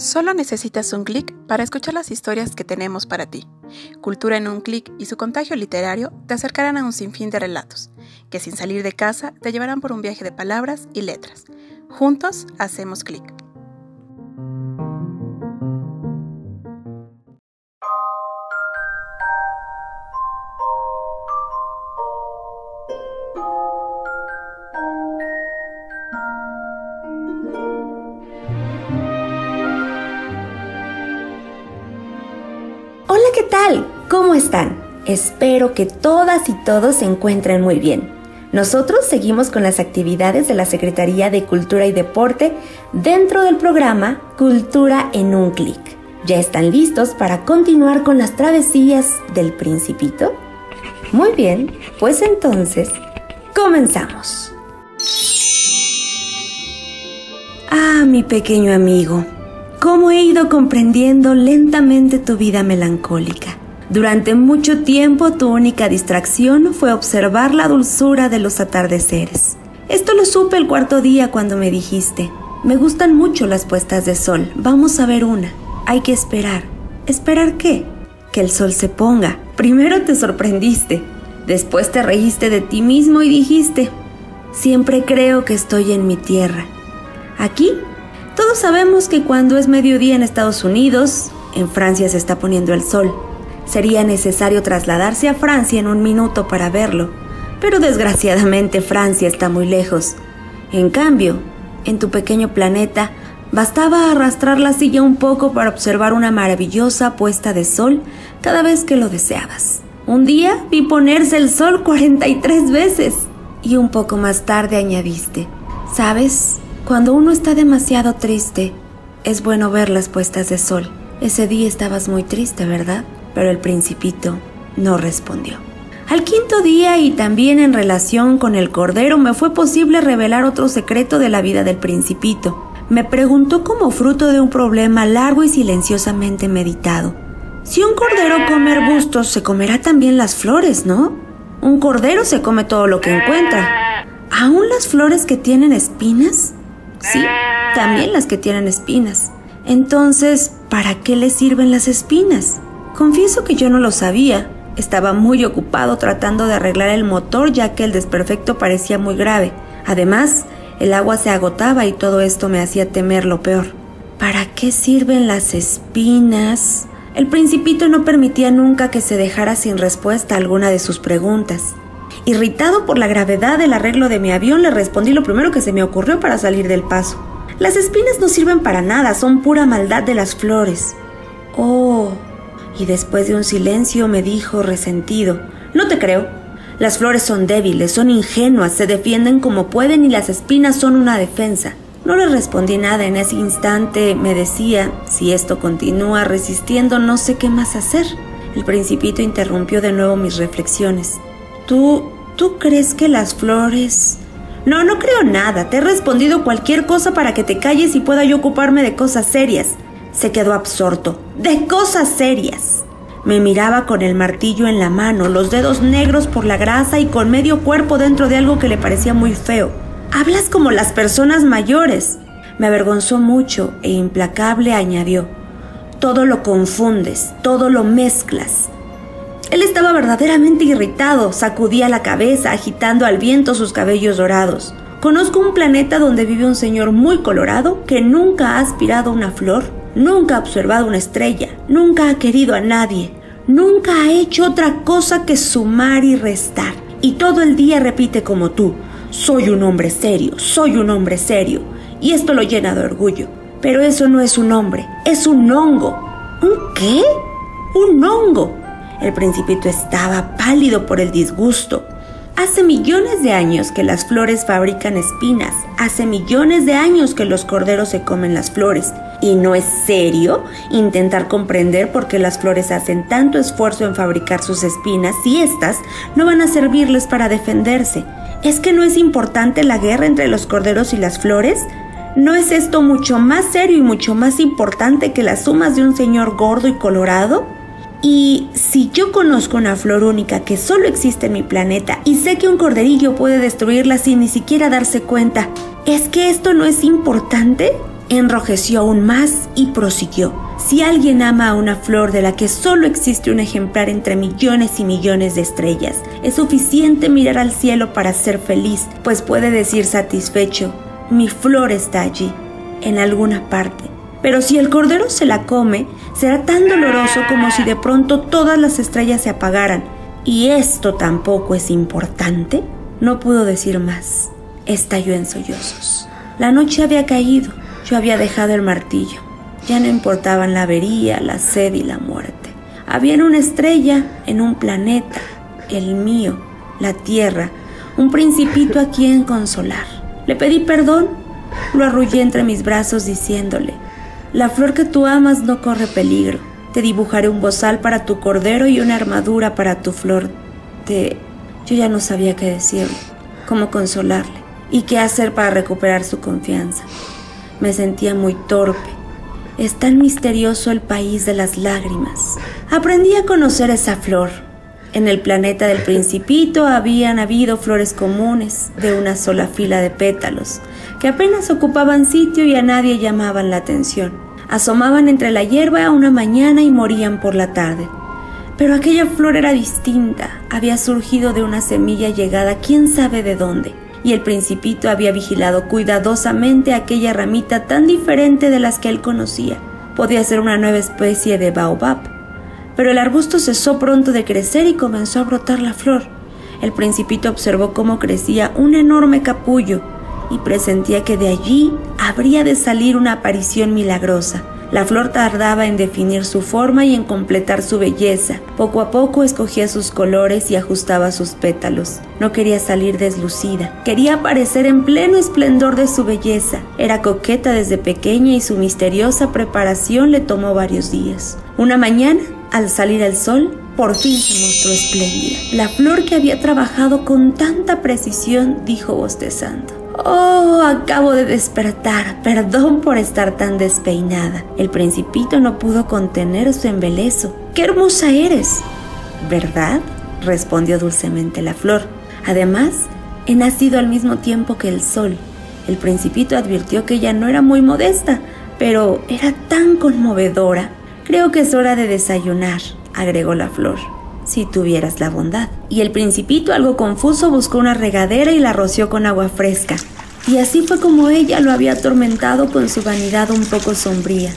Solo necesitas un clic para escuchar las historias que tenemos para ti. Cultura en un clic y su contagio literario te acercarán a un sinfín de relatos, que sin salir de casa te llevarán por un viaje de palabras y letras. Juntos hacemos clic. Espero que todas y todos se encuentren muy bien. Nosotros seguimos con las actividades de la Secretaría de Cultura y Deporte dentro del programa Cultura en un clic. ¿Ya están listos para continuar con las travesías del principito? Muy bien, pues entonces, comenzamos. Ah, mi pequeño amigo, cómo he ido comprendiendo lentamente tu vida melancólica. Durante mucho tiempo tu única distracción fue observar la dulzura de los atardeceres. Esto lo supe el cuarto día cuando me dijiste, me gustan mucho las puestas de sol, vamos a ver una. Hay que esperar. ¿Esperar qué? Que el sol se ponga. Primero te sorprendiste, después te reíste de ti mismo y dijiste, siempre creo que estoy en mi tierra. Aquí todos sabemos que cuando es mediodía en Estados Unidos, en Francia se está poniendo el sol. Sería necesario trasladarse a Francia en un minuto para verlo, pero desgraciadamente Francia está muy lejos. En cambio, en tu pequeño planeta, bastaba arrastrar la silla un poco para observar una maravillosa puesta de sol cada vez que lo deseabas. Un día vi ponerse el sol 43 veces y un poco más tarde añadiste, ¿sabes? Cuando uno está demasiado triste, es bueno ver las puestas de sol. Ese día estabas muy triste, ¿verdad? Pero el principito no respondió. Al quinto día y también en relación con el cordero me fue posible revelar otro secreto de la vida del principito. Me preguntó como fruto de un problema largo y silenciosamente meditado. Si un cordero come arbustos, se comerá también las flores, ¿no? Un cordero se come todo lo que encuentra. ¿Aún las flores que tienen espinas? Sí, también las que tienen espinas. Entonces, ¿para qué le sirven las espinas? Confieso que yo no lo sabía. Estaba muy ocupado tratando de arreglar el motor ya que el desperfecto parecía muy grave. Además, el agua se agotaba y todo esto me hacía temer lo peor. ¿Para qué sirven las espinas? El principito no permitía nunca que se dejara sin respuesta alguna de sus preguntas. Irritado por la gravedad del arreglo de mi avión, le respondí lo primero que se me ocurrió para salir del paso. Las espinas no sirven para nada, son pura maldad de las flores. Oh. Y después de un silencio me dijo resentido, no te creo. Las flores son débiles, son ingenuas, se defienden como pueden y las espinas son una defensa. No le respondí nada en ese instante, me decía, si esto continúa resistiendo no sé qué más hacer. El principito interrumpió de nuevo mis reflexiones. ¿Tú, tú crees que las flores... No, no creo nada. Te he respondido cualquier cosa para que te calles y pueda yo ocuparme de cosas serias. Se quedó absorto. De cosas serias. Me miraba con el martillo en la mano, los dedos negros por la grasa y con medio cuerpo dentro de algo que le parecía muy feo. Hablas como las personas mayores. Me avergonzó mucho e implacable añadió. Todo lo confundes, todo lo mezclas. Él estaba verdaderamente irritado, sacudía la cabeza, agitando al viento sus cabellos dorados. Conozco un planeta donde vive un señor muy colorado que nunca ha aspirado una flor, nunca ha observado una estrella, nunca ha querido a nadie, nunca ha hecho otra cosa que sumar y restar. Y todo el día repite como tú, soy un hombre serio, soy un hombre serio. Y esto lo llena de orgullo. Pero eso no es un hombre, es un hongo. ¿Un qué? Un hongo. El principito estaba pálido por el disgusto. Hace millones de años que las flores fabrican espinas. Hace millones de años que los corderos se comen las flores. ¿Y no es serio intentar comprender por qué las flores hacen tanto esfuerzo en fabricar sus espinas si éstas no van a servirles para defenderse? ¿Es que no es importante la guerra entre los corderos y las flores? ¿No es esto mucho más serio y mucho más importante que las sumas de un señor gordo y colorado? Y si yo conozco una flor única que solo existe en mi planeta y sé que un corderillo puede destruirla sin ni siquiera darse cuenta, ¿es que esto no es importante? enrojeció aún más y prosiguió. Si alguien ama a una flor de la que solo existe un ejemplar entre millones y millones de estrellas, es suficiente mirar al cielo para ser feliz, pues puede decir satisfecho, mi flor está allí, en alguna parte. Pero si el cordero se la come, será tan doloroso como si de pronto todas las estrellas se apagaran. ¿Y esto tampoco es importante? No pudo decir más. Estalló en sollozos. La noche había caído. Yo había dejado el martillo. Ya no importaban la avería, la sed y la muerte. Había una estrella en un planeta, el mío, la tierra, un principito a quien consolar. Le pedí perdón, lo arrullé entre mis brazos diciéndole, la flor que tú amas no corre peligro. Te dibujaré un bozal para tu cordero y una armadura para tu flor. Te... Yo ya no sabía qué decirle, cómo consolarle y qué hacer para recuperar su confianza. Me sentía muy torpe. Es tan misterioso el país de las lágrimas. Aprendí a conocer esa flor. En el planeta del principito habían habido flores comunes de una sola fila de pétalos, que apenas ocupaban sitio y a nadie llamaban la atención. Asomaban entre la hierba una mañana y morían por la tarde. Pero aquella flor era distinta, había surgido de una semilla llegada quién sabe de dónde y el principito había vigilado cuidadosamente aquella ramita tan diferente de las que él conocía. Podía ser una nueva especie de baobab. Pero el arbusto cesó pronto de crecer y comenzó a brotar la flor. El principito observó cómo crecía un enorme capullo y presentía que de allí habría de salir una aparición milagrosa. La flor tardaba en definir su forma y en completar su belleza. Poco a poco escogía sus colores y ajustaba sus pétalos. No quería salir deslucida, quería aparecer en pleno esplendor de su belleza. Era coqueta desde pequeña y su misteriosa preparación le tomó varios días. Una mañana, al salir el sol, por fin se mostró espléndida. La flor que había trabajado con tanta precisión dijo bostezando. Oh, acabo de despertar. Perdón por estar tan despeinada. El principito no pudo contener su embelezo. ¡Qué hermosa eres! ¿Verdad? respondió dulcemente la flor. Además, he nacido al mismo tiempo que el sol. El principito advirtió que ella no era muy modesta, pero era tan conmovedora. Creo que es hora de desayunar, agregó la flor si tuvieras la bondad. Y el principito, algo confuso, buscó una regadera y la roció con agua fresca. Y así fue como ella lo había atormentado con su vanidad un poco sombría.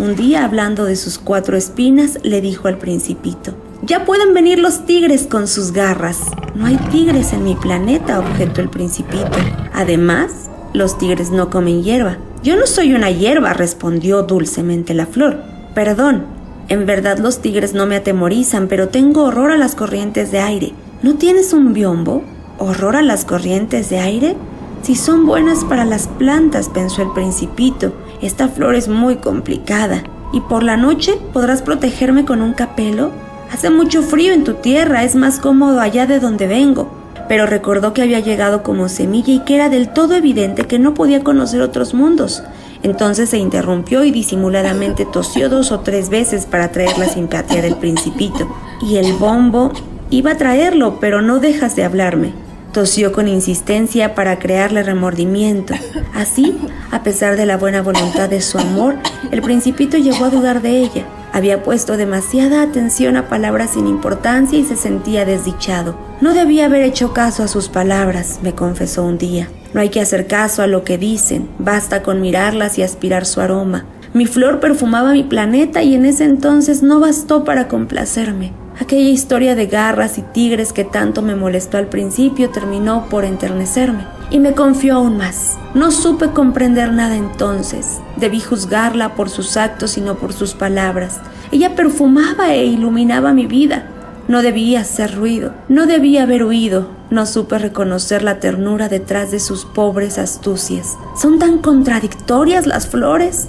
Un día, hablando de sus cuatro espinas, le dijo al principito, Ya pueden venir los tigres con sus garras. No hay tigres en mi planeta, objetó el principito. Además, los tigres no comen hierba. Yo no soy una hierba, respondió dulcemente la flor. Perdón, en verdad los tigres no me atemorizan, pero tengo horror a las corrientes de aire. ¿No tienes un biombo? ¿Horror a las corrientes de aire? Si son buenas para las plantas, pensó el principito. Esta flor es muy complicada. ¿Y por la noche podrás protegerme con un capelo? Hace mucho frío en tu tierra, es más cómodo allá de donde vengo. Pero recordó que había llegado como semilla y que era del todo evidente que no podía conocer otros mundos. Entonces se interrumpió y disimuladamente tosió dos o tres veces para atraer la simpatía del principito. Y el bombo iba a traerlo, pero no dejas de hablarme. Tosió con insistencia para crearle remordimiento. Así, a pesar de la buena voluntad de su amor, el principito llegó a dudar de ella. Había puesto demasiada atención a palabras sin importancia y se sentía desdichado. No debía haber hecho caso a sus palabras, me confesó un día. No hay que hacer caso a lo que dicen, basta con mirarlas y aspirar su aroma. Mi flor perfumaba mi planeta y en ese entonces no bastó para complacerme. Aquella historia de garras y tigres que tanto me molestó al principio terminó por enternecerme y me confió aún más. No supe comprender nada entonces. Debí juzgarla por sus actos y no por sus palabras. Ella perfumaba e iluminaba mi vida. No debía hacer ruido, no debía haber huido, no supe reconocer la ternura detrás de sus pobres astucias. Son tan contradictorias las flores.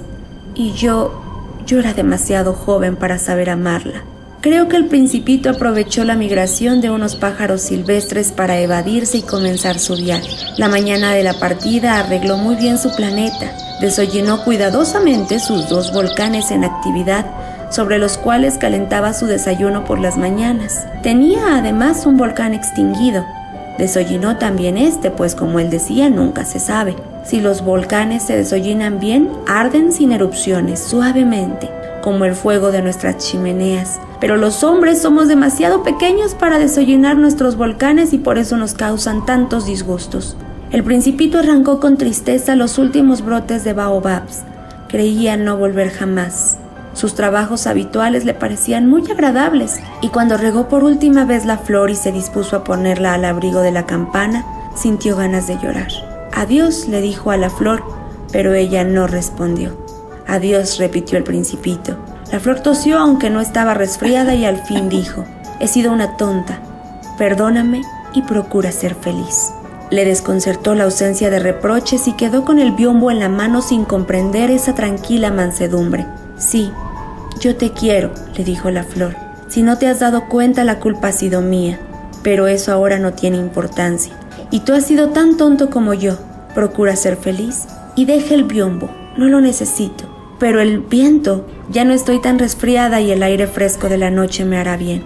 Y yo, yo era demasiado joven para saber amarla. Creo que el principito aprovechó la migración de unos pájaros silvestres para evadirse y comenzar su viaje. La mañana de la partida arregló muy bien su planeta, desollenó cuidadosamente sus dos volcanes en actividad sobre los cuales calentaba su desayuno por las mañanas. Tenía además un volcán extinguido, Desollinó también este, pues como él decía, nunca se sabe. Si los volcanes se desollinan bien, arden sin erupciones, suavemente, como el fuego de nuestras chimeneas. Pero los hombres somos demasiado pequeños para desollinar nuestros volcanes y por eso nos causan tantos disgustos. El principito arrancó con tristeza los últimos brotes de baobabs. Creía no volver jamás. Sus trabajos habituales le parecían muy agradables, y cuando regó por última vez la flor y se dispuso a ponerla al abrigo de la campana, sintió ganas de llorar. Adiós, le dijo a la flor, pero ella no respondió. Adiós, repitió el principito. La flor tosió aunque no estaba resfriada y al fin dijo, he sido una tonta, perdóname y procura ser feliz. Le desconcertó la ausencia de reproches y quedó con el biombo en la mano sin comprender esa tranquila mansedumbre. Sí, yo te quiero, le dijo la flor. Si no te has dado cuenta, la culpa ha sido mía, pero eso ahora no tiene importancia. Y tú has sido tan tonto como yo. Procura ser feliz y deja el biombo, no lo necesito. Pero el viento, ya no estoy tan resfriada y el aire fresco de la noche me hará bien.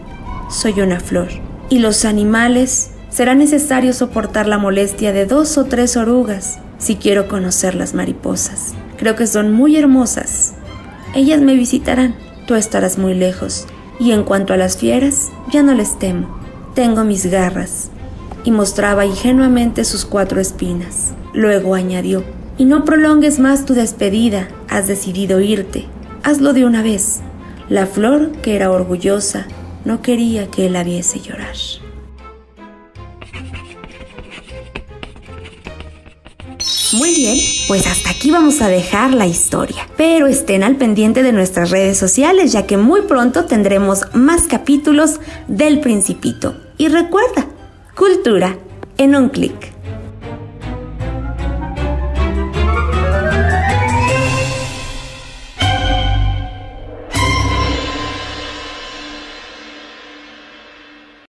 Soy una flor. Y los animales, será necesario soportar la molestia de dos o tres orugas si quiero conocer las mariposas. Creo que son muy hermosas. Ellas me visitarán, tú estarás muy lejos. Y en cuanto a las fieras, ya no les temo. Tengo mis garras, y mostraba ingenuamente sus cuatro espinas. Luego añadió, y no prolongues más tu despedida, has decidido irte, hazlo de una vez. La flor, que era orgullosa, no quería que él la viese llorar. Muy bien, pues hasta aquí vamos a dejar la historia. Pero estén al pendiente de nuestras redes sociales, ya que muy pronto tendremos más capítulos del Principito. Y recuerda, Cultura en un clic.